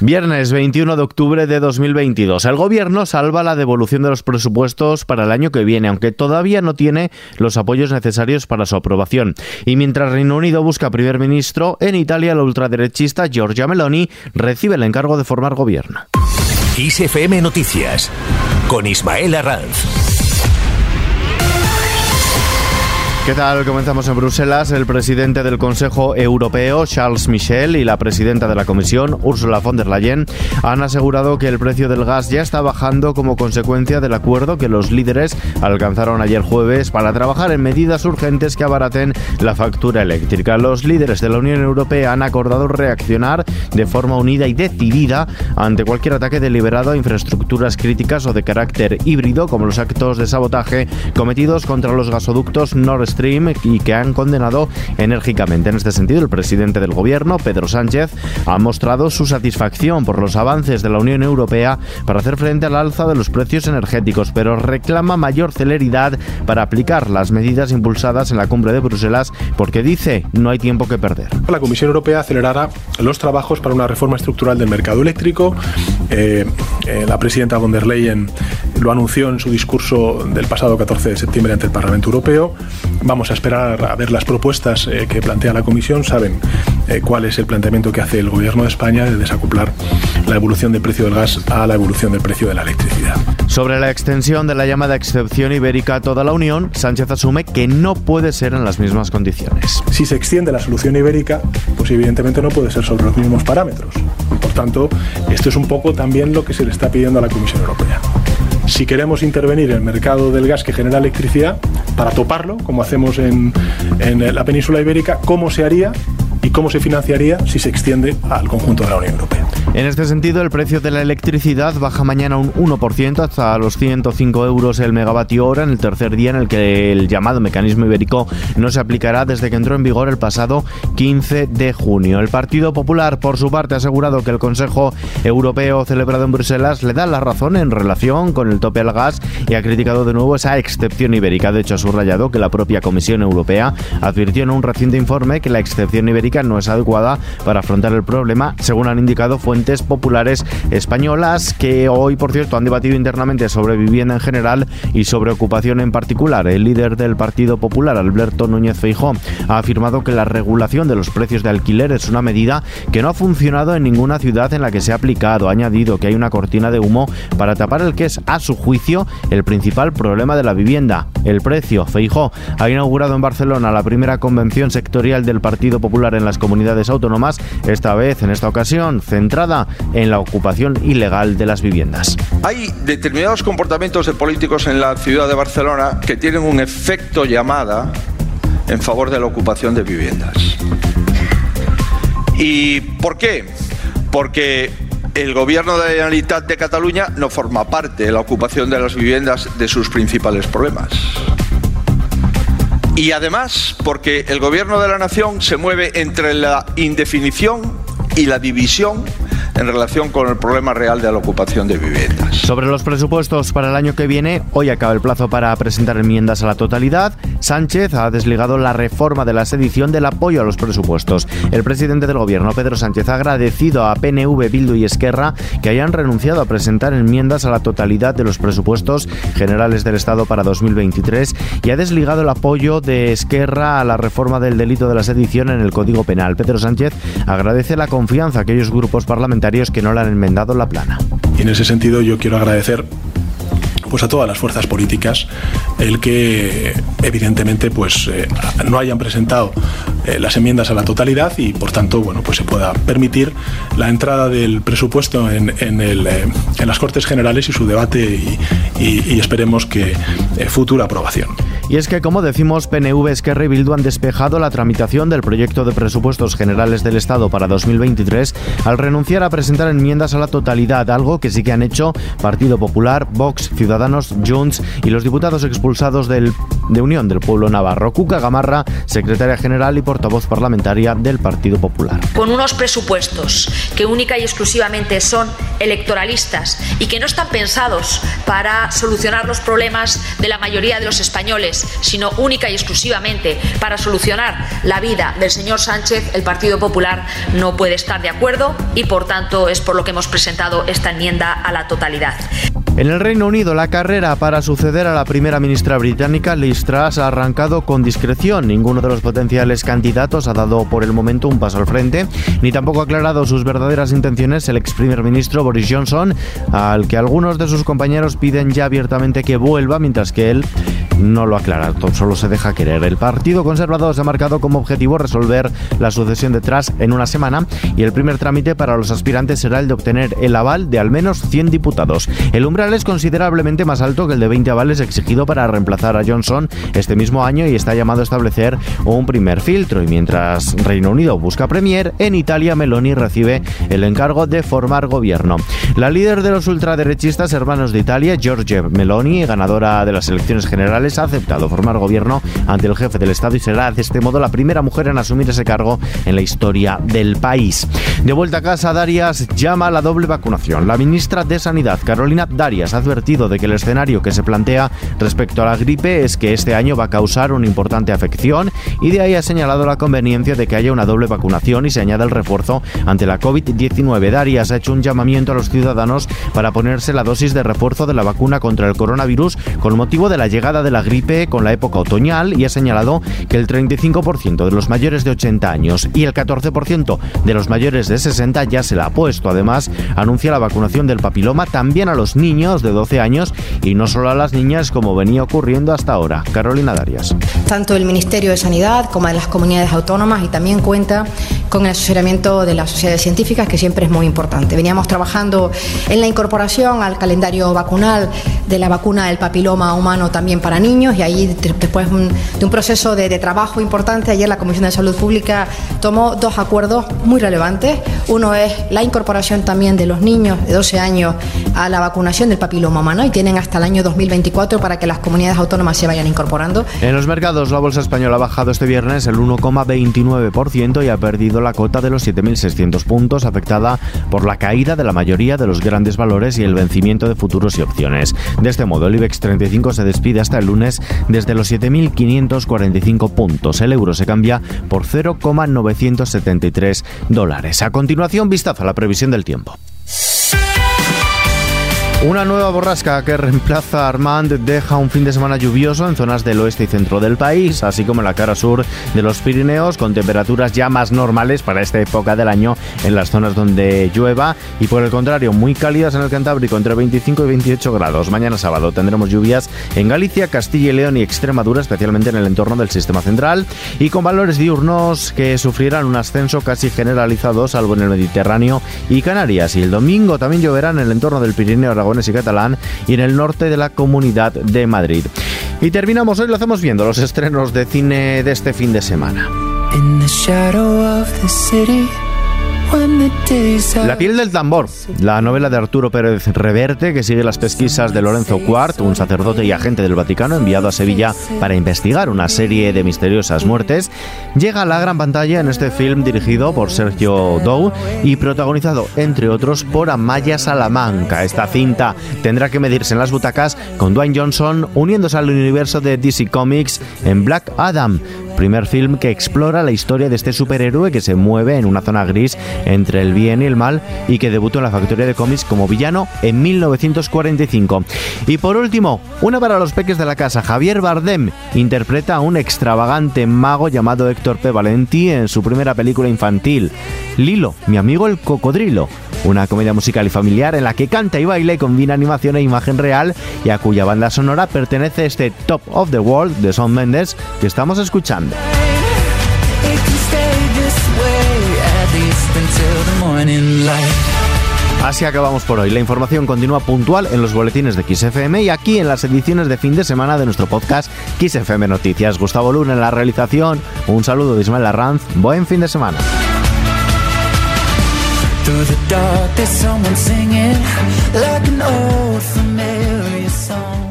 Viernes 21 de octubre de 2022. El gobierno salva la devolución de los presupuestos para el año que viene, aunque todavía no tiene los apoyos necesarios para su aprobación. Y mientras Reino Unido busca primer ministro, en Italia la ultraderechista Giorgia Meloni recibe el encargo de formar gobierno. ISFM Noticias con Ismael Arranz. ¿Qué tal? Comenzamos en Bruselas. El presidente del Consejo Europeo, Charles Michel, y la presidenta de la Comisión, Ursula von der Leyen, han asegurado que el precio del gas ya está bajando como consecuencia del acuerdo que los líderes alcanzaron ayer jueves para trabajar en medidas urgentes que abaraten la factura eléctrica. Los líderes de la Unión Europea han acordado reaccionar de forma unida y decidida ante cualquier ataque deliberado a infraestructuras críticas o de carácter híbrido, como los actos de sabotaje cometidos contra los gasoductos Nord y que han condenado enérgicamente. En este sentido, el presidente del gobierno, Pedro Sánchez, ha mostrado su satisfacción por los avances de la Unión Europea para hacer frente al alza de los precios energéticos, pero reclama mayor celeridad para aplicar las medidas impulsadas en la cumbre de Bruselas porque dice no hay tiempo que perder. La Comisión Europea acelerará los trabajos para una reforma estructural del mercado eléctrico. Eh, eh, la presidenta von der Leyen lo anunció en su discurso del pasado 14 de septiembre ante el Parlamento Europeo. Vamos a esperar a ver las propuestas eh, que plantea la Comisión. Saben eh, cuál es el planteamiento que hace el Gobierno de España de desacoplar la evolución del precio del gas a la evolución del precio de la electricidad. Sobre la extensión de la llamada excepción ibérica a toda la Unión, Sánchez asume que no puede ser en las mismas condiciones. Si se extiende la solución ibérica, pues evidentemente no puede ser sobre los mismos parámetros. por tanto, esto es un poco también lo que se le está pidiendo a la Comisión Europea si queremos intervenir en el mercado del gas que genera electricidad, para toparlo, como hacemos en, en la península ibérica, ¿cómo se haría y cómo se financiaría si se extiende al conjunto de la Unión Europea? En este sentido, el precio de la electricidad baja mañana un 1% hasta los 105 euros el megavatio hora en el tercer día en el que el llamado mecanismo ibérico no se aplicará desde que entró en vigor el pasado 15 de junio. El Partido Popular, por su parte, ha asegurado que el Consejo Europeo celebrado en Bruselas le da la razón en relación con el tope al gas y ha criticado de nuevo esa excepción ibérica. De hecho, ha subrayado que la propia Comisión Europea advirtió en un reciente informe que la excepción ibérica no es adecuada para afrontar el problema, según han indicado fuentes populares españolas que hoy, por cierto, han debatido internamente sobre vivienda en general y sobre ocupación en particular. El líder del Partido Popular, Alberto Núñez Feijó, ha afirmado que la regulación de los precios de alquiler es una medida que no ha funcionado en ninguna ciudad en la que se ha aplicado. Ha añadido que hay una cortina de humo para tapar el que es, a su juicio, el principal problema de la vivienda, el precio. Feijó ha inaugurado en Barcelona la primera convención sectorial del Partido Popular en las comunidades autónomas, esta vez, en esta ocasión, centrada en la ocupación ilegal de las viviendas. Hay determinados comportamientos de políticos en la ciudad de Barcelona que tienen un efecto llamada en favor de la ocupación de viviendas. ¿Y por qué? Porque el gobierno de la Generalitat de Cataluña no forma parte de la ocupación de las viviendas de sus principales problemas. Y además porque el gobierno de la nación se mueve entre la indefinición y la división en relación con el problema real de la ocupación de viviendas. Sobre los presupuestos para el año que viene, hoy acaba el plazo para presentar enmiendas a la totalidad. Sánchez ha desligado la reforma de la sedición del apoyo a los presupuestos. El presidente del gobierno, Pedro Sánchez, ha agradecido a PNV, Bildu y Esquerra que hayan renunciado a presentar enmiendas a la totalidad de los presupuestos generales del Estado para 2023 y ha desligado el apoyo de Esquerra a la reforma del delito de la sedición en el Código Penal. Pedro Sánchez agradece la confianza a aquellos grupos parlamentarios que no le han enmendado la plana. Y en ese sentido yo quiero agradecer pues a todas las fuerzas políticas el que evidentemente pues eh, no hayan presentado eh, las enmiendas a la totalidad y por tanto bueno pues se pueda permitir la entrada del presupuesto en, eh, las Cortes Generales y su debate y esperemos que futura aprobación. Y es que, como decimos, PNV, Esquerra y Bildu han despejado la tramitación del proyecto de presupuestos generales del Estado para 2023 al renunciar a presentar enmiendas a la totalidad, algo que sí que han hecho Partido Popular, Vox, Ciudadanos, Junts y los diputados expulsados del, de Unión del Pueblo Navarro. Cuca Gamarra, secretaria general y portavoz parlamentaria del Partido Popular. Con unos presupuestos que única y exclusivamente son electoralistas y que no están pensados para solucionar los problemas de la mayoría de los españoles sino única y exclusivamente para solucionar la vida del señor Sánchez, el Partido Popular no puede estar de acuerdo y, por tanto, es por lo que hemos presentado esta enmienda a la totalidad. En el Reino Unido, la carrera para suceder a la primera ministra británica, Liz Truss, ha arrancado con discreción. Ninguno de los potenciales candidatos ha dado por el momento un paso al frente, ni tampoco ha aclarado sus verdaderas intenciones el ex primer ministro Boris Johnson, al que algunos de sus compañeros piden ya abiertamente que vuelva, mientras que él no lo aclara, solo se deja querer. El Partido Conservador se ha marcado como objetivo resolver la sucesión de Truss en una semana y el primer trámite para los aspirantes será el de obtener el aval de al menos 100 diputados. El umbral es considerablemente más alto que el de 20 avales exigido para reemplazar a Johnson este mismo año y está llamado a establecer un primer filtro. Y mientras Reino Unido busca Premier, en Italia Meloni recibe el encargo de formar gobierno. La líder de los ultraderechistas hermanos de Italia, Giorgia Meloni, ganadora de las elecciones generales, ha aceptado formar gobierno ante el jefe del Estado y será de este modo la primera mujer en asumir ese cargo en la historia del país. De vuelta a casa, Darias llama a la doble vacunación. La ministra de Sanidad, Carolina Darias, ha advertido de que el escenario que se plantea respecto a la gripe es que este año va a causar una importante afección y de ahí ha señalado la conveniencia de que haya una doble vacunación y se añada el refuerzo ante la COVID-19. Darias ha hecho un llamamiento a los ciudadanos para ponerse la dosis de refuerzo de la vacuna contra el coronavirus con motivo de la llegada de la gripe con la época otoñal y ha señalado que el 35% de los mayores de 80 años y el 14% de los mayores de 60 ya se la ha puesto. Además, anuncia la vacunación del papiloma también a los niños de 12 años y no solo a las niñas como venía ocurriendo hasta ahora. Carolina Darias. Tanto el Ministerio de Sanidad como de las comunidades autónomas y también cuenta con el asesoramiento de las sociedades científicas que siempre es muy importante. Veníamos trabajando en la incorporación al calendario vacunal de la vacuna del papiloma humano también para niños y ahí después de un proceso de, de trabajo importante, ayer la Comisión de Salud Pública tomó dos acuerdos muy relevantes. Uno es la incorporación también de los niños de 12 años a la vacunación del papiloma humano y tienen hasta el año 2024 para que las comunidades autónomas se vayan incorporando. En los mercados, la bolsa española ha bajado este viernes el 1,29% y ha perdido la cota de los 7.600 puntos, afectada por la caída de la mayoría de los grandes valores y el vencimiento de futuros y opciones. De este modo, el IBEX 35 se despide hasta el lunes desde los 7.545 puntos. El euro se cambia por 0,973 dólares. A continuación, vistazo a la previsión del tiempo. Una nueva borrasca que reemplaza a Armand deja un fin de semana lluvioso en zonas del oeste y centro del país, así como en la cara sur de los Pirineos, con temperaturas ya más normales para esta época del año en las zonas donde llueva y por el contrario muy cálidas en el Cantábrico entre 25 y 28 grados. Mañana sábado tendremos lluvias en Galicia, Castilla y León y Extremadura, especialmente en el entorno del sistema central y con valores diurnos que sufrirán un ascenso casi generalizado salvo en el Mediterráneo y Canarias. Y el domingo también lloverá en el entorno del Pirineo y catalán y en el norte de la Comunidad de Madrid. Y terminamos hoy, lo hacemos viendo los estrenos de cine de este fin de semana. La piel del tambor, la novela de Arturo Pérez Reverte que sigue las pesquisas de Lorenzo Quart, un sacerdote y agente del Vaticano enviado a Sevilla para investigar una serie de misteriosas muertes, llega a la gran pantalla en este film dirigido por Sergio Dow y protagonizado, entre otros, por Amaya Salamanca. Esta cinta tendrá que medirse en las butacas con Dwayne Johnson uniéndose al universo de DC Comics en Black Adam, primer film que explora la historia de este superhéroe que se mueve en una zona gris entre el bien y el mal y que debutó en la factoría de cómics como villano en 1945. Y por último, una para los peques de la casa, Javier Bardem interpreta a un extravagante mago llamado Héctor P. Valenti en su primera película infantil, Lilo, mi amigo el cocodrilo, una comedia musical y familiar en la que canta y baila y combina animación e imagen real y a cuya banda sonora pertenece este Top of the World de Son Mendes que estamos escuchando. Así acabamos por hoy. La información continúa puntual en los boletines de XFM y aquí en las ediciones de fin de semana de nuestro podcast XFM Noticias. Gustavo Luna en la realización. Un saludo de Ismael Arranz. Buen fin de semana. Through the dark, there's someone singing like an old familiar song.